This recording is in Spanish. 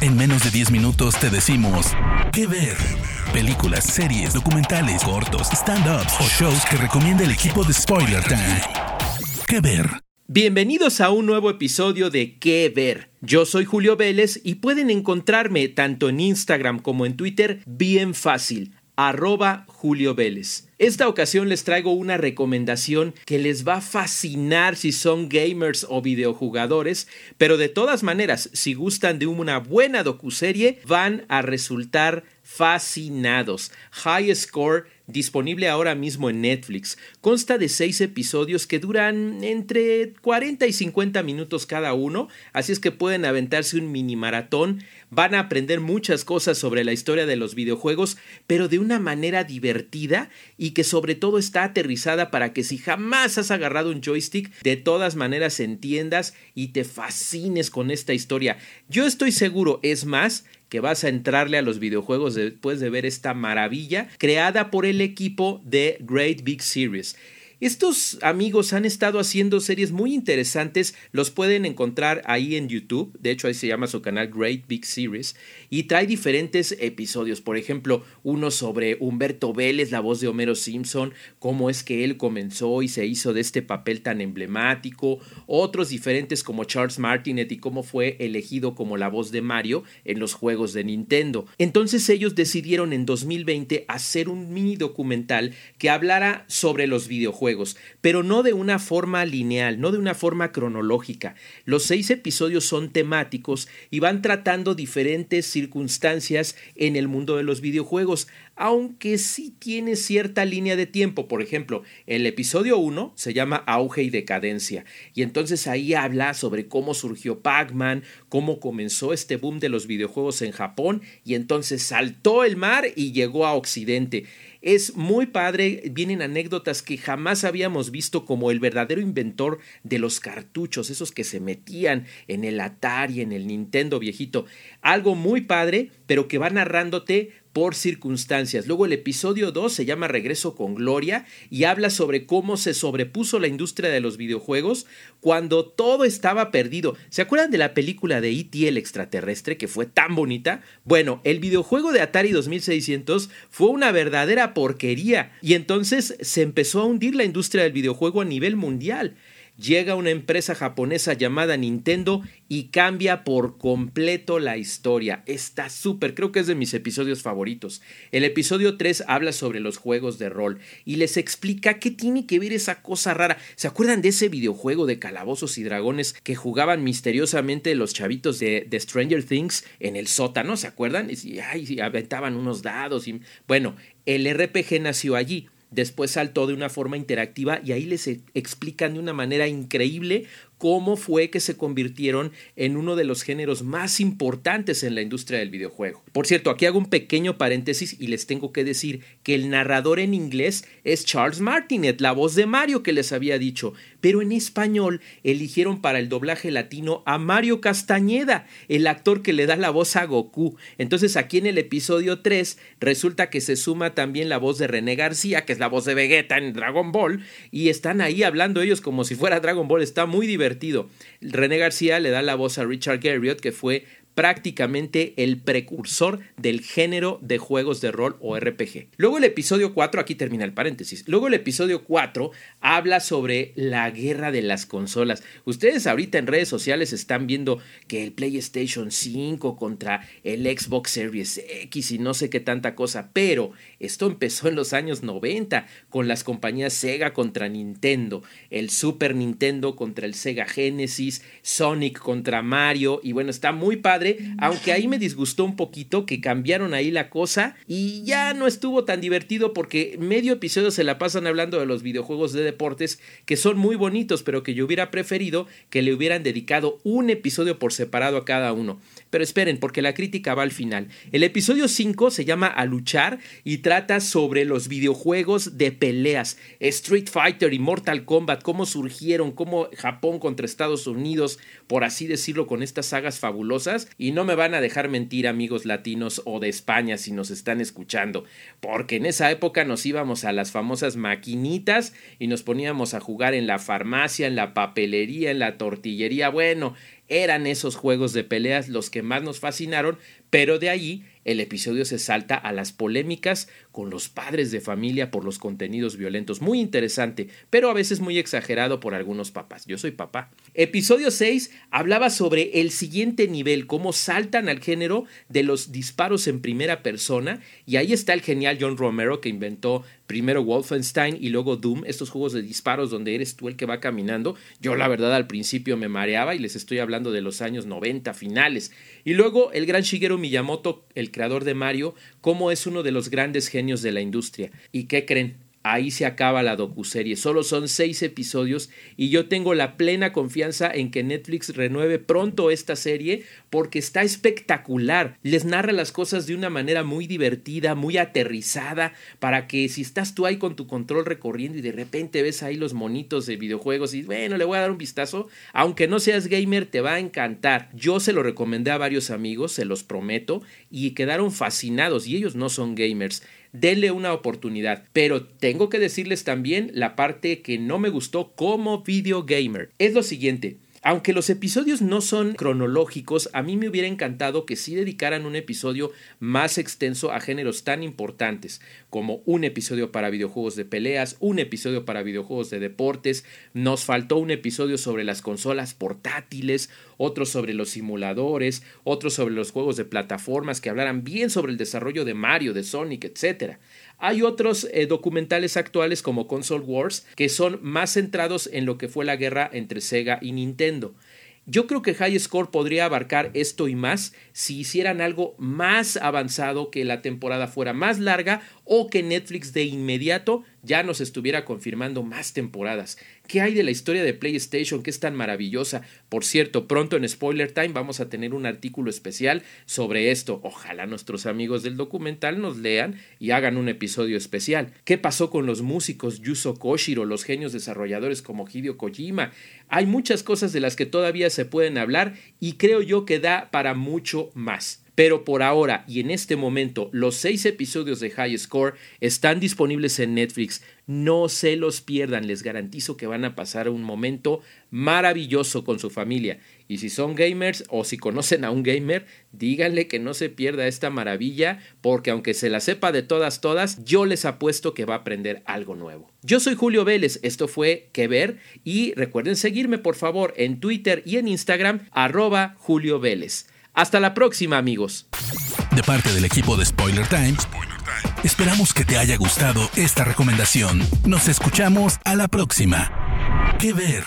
En menos de 10 minutos te decimos qué ver. Películas, series, documentales, cortos, stand-ups o shows que recomienda el equipo de Spoiler Time. ¿Qué ver? Bienvenidos a un nuevo episodio de ¿Qué ver? Yo soy Julio Vélez y pueden encontrarme tanto en Instagram como en Twitter bien fácil arroba Julio Vélez. Esta ocasión les traigo una recomendación que les va a fascinar si son gamers o videojugadores, pero de todas maneras, si gustan de una buena docuserie, van a resultar fascinados. High Score disponible ahora mismo en Netflix. Consta de seis episodios que duran entre 40 y 50 minutos cada uno, así es que pueden aventarse un mini maratón. Van a aprender muchas cosas sobre la historia de los videojuegos, pero de una manera divertida y que sobre todo está aterrizada para que si jamás has agarrado un joystick, de todas maneras entiendas y te fascines con esta historia. Yo estoy seguro, es más, que vas a entrarle a los videojuegos después de ver esta maravilla creada por el equipo de Great Big Series. Estos amigos han estado haciendo series muy interesantes, los pueden encontrar ahí en YouTube, de hecho ahí se llama su canal Great Big Series, y trae diferentes episodios, por ejemplo, uno sobre Humberto Vélez, la voz de Homero Simpson, cómo es que él comenzó y se hizo de este papel tan emblemático, otros diferentes como Charles Martinet y cómo fue elegido como la voz de Mario en los juegos de Nintendo. Entonces ellos decidieron en 2020 hacer un mini documental que hablara sobre los videojuegos pero no de una forma lineal, no de una forma cronológica. Los seis episodios son temáticos y van tratando diferentes circunstancias en el mundo de los videojuegos, aunque sí tiene cierta línea de tiempo. Por ejemplo, el episodio 1 se llama Auge y Decadencia, y entonces ahí habla sobre cómo surgió Pac-Man, cómo comenzó este boom de los videojuegos en Japón, y entonces saltó el mar y llegó a Occidente. Es muy padre, vienen anécdotas que jamás habíamos visto como el verdadero inventor de los cartuchos, esos que se metían en el Atari, en el Nintendo viejito. Algo muy padre, pero que va narrándote por circunstancias. Luego el episodio 2 se llama Regreso con Gloria y habla sobre cómo se sobrepuso la industria de los videojuegos cuando todo estaba perdido. ¿Se acuerdan de la película de E.T. el extraterrestre que fue tan bonita? Bueno, el videojuego de Atari 2600 fue una verdadera porquería y entonces se empezó a hundir la industria del videojuego a nivel mundial llega una empresa japonesa llamada Nintendo y cambia por completo la historia. Está súper, creo que es de mis episodios favoritos. El episodio 3 habla sobre los juegos de rol y les explica qué tiene que ver esa cosa rara. ¿Se acuerdan de ese videojuego de calabozos y dragones que jugaban misteriosamente los chavitos de, Stranger Things en el sótano? ¿Se acuerdan? Y, ay, aventaban unos dados y bueno, el RPG nació allí después saltó de una forma interactiva y ahí les explican de una manera increíble cómo fue que se convirtieron en uno de los géneros más importantes en la industria del videojuego. Por cierto, aquí hago un pequeño paréntesis y les tengo que decir que el narrador en inglés es Charles Martinet, la voz de Mario que les había dicho, pero en español eligieron para el doblaje latino a Mario Castañeda, el actor que le da la voz a Goku. Entonces aquí en el episodio 3 resulta que se suma también la voz de René García, que es la voz de Vegeta en Dragon Ball, y están ahí hablando ellos como si fuera Dragon Ball, está muy divertido René García le da la voz a Richard Garriott, que fue prácticamente el precursor del género de juegos de rol o RPG. Luego el episodio 4, aquí termina el paréntesis, luego el episodio 4 habla sobre la guerra de las consolas. Ustedes ahorita en redes sociales están viendo que el PlayStation 5 contra el Xbox Series X y no sé qué tanta cosa, pero esto empezó en los años 90 con las compañías Sega contra Nintendo, el Super Nintendo contra el Sega Genesis, Sonic contra Mario y bueno, está muy padre aunque ahí me disgustó un poquito que cambiaron ahí la cosa y ya no estuvo tan divertido porque medio episodio se la pasan hablando de los videojuegos de deportes que son muy bonitos, pero que yo hubiera preferido que le hubieran dedicado un episodio por separado a cada uno. Pero esperen, porque la crítica va al final. El episodio 5 se llama A luchar y trata sobre los videojuegos de peleas, Street Fighter y Mortal Kombat, cómo surgieron, cómo Japón contra Estados Unidos, por así decirlo, con estas sagas fabulosas y no me van a dejar mentir amigos latinos o de España si nos están escuchando, porque en esa época nos íbamos a las famosas maquinitas y nos poníamos a jugar en la farmacia, en la papelería, en la tortillería. Bueno, eran esos juegos de peleas los que más nos fascinaron, pero de ahí el episodio se salta a las polémicas con los padres de familia por los contenidos violentos. Muy interesante, pero a veces muy exagerado por algunos papás. Yo soy papá. Episodio 6 hablaba sobre el siguiente nivel, cómo saltan al género de los disparos en primera persona. Y ahí está el genial John Romero que inventó primero Wolfenstein y luego Doom, estos juegos de disparos donde eres tú el que va caminando. Yo la verdad al principio me mareaba y les estoy hablando de los años 90 finales. Y luego el gran Shigeru Miyamoto, el creador de Mario, como es uno de los grandes genios de la industria. ¿Y qué creen? Ahí se acaba la docuserie. Solo son seis episodios y yo tengo la plena confianza en que Netflix renueve pronto esta serie porque está espectacular. Les narra las cosas de una manera muy divertida, muy aterrizada, para que si estás tú ahí con tu control recorriendo y de repente ves ahí los monitos de videojuegos y bueno, le voy a dar un vistazo, aunque no seas gamer, te va a encantar. Yo se lo recomendé a varios amigos, se los prometo, y quedaron fascinados y ellos no son gamers denle una oportunidad. Pero tengo que decirles también la parte que no me gustó como video gamer. Es lo siguiente. Aunque los episodios no son cronológicos, a mí me hubiera encantado que sí dedicaran un episodio más extenso a géneros tan importantes como un episodio para videojuegos de peleas, un episodio para videojuegos de deportes, nos faltó un episodio sobre las consolas portátiles, otro sobre los simuladores, otro sobre los juegos de plataformas que hablaran bien sobre el desarrollo de Mario, de Sonic, etc. Hay otros eh, documentales actuales como Console Wars que son más centrados en lo que fue la guerra entre Sega y Nintendo. Yo creo que High Score podría abarcar esto y más si hicieran algo más avanzado, que la temporada fuera más larga o que Netflix de inmediato ya nos estuviera confirmando más temporadas. ¿Qué hay de la historia de PlayStation que es tan maravillosa? Por cierto, pronto en Spoiler Time vamos a tener un artículo especial sobre esto. Ojalá nuestros amigos del documental nos lean y hagan un episodio especial. ¿Qué pasó con los músicos Yuzo Koshiro, los genios desarrolladores como Hideo Kojima? Hay muchas cosas de las que todavía se pueden hablar y creo yo que da para mucho más. Pero por ahora y en este momento, los seis episodios de High Score están disponibles en Netflix. No se los pierdan, les garantizo que van a pasar un momento maravilloso con su familia. Y si son gamers o si conocen a un gamer, díganle que no se pierda esta maravilla, porque aunque se la sepa de todas, todas, yo les apuesto que va a aprender algo nuevo. Yo soy Julio Vélez, esto fue Que Ver, y recuerden seguirme por favor en Twitter y en Instagram, arroba Julio Vélez. Hasta la próxima, amigos. De parte del equipo de Spoiler Times, esperamos que te haya gustado esta recomendación. Nos escuchamos a la próxima. ¿Qué ver?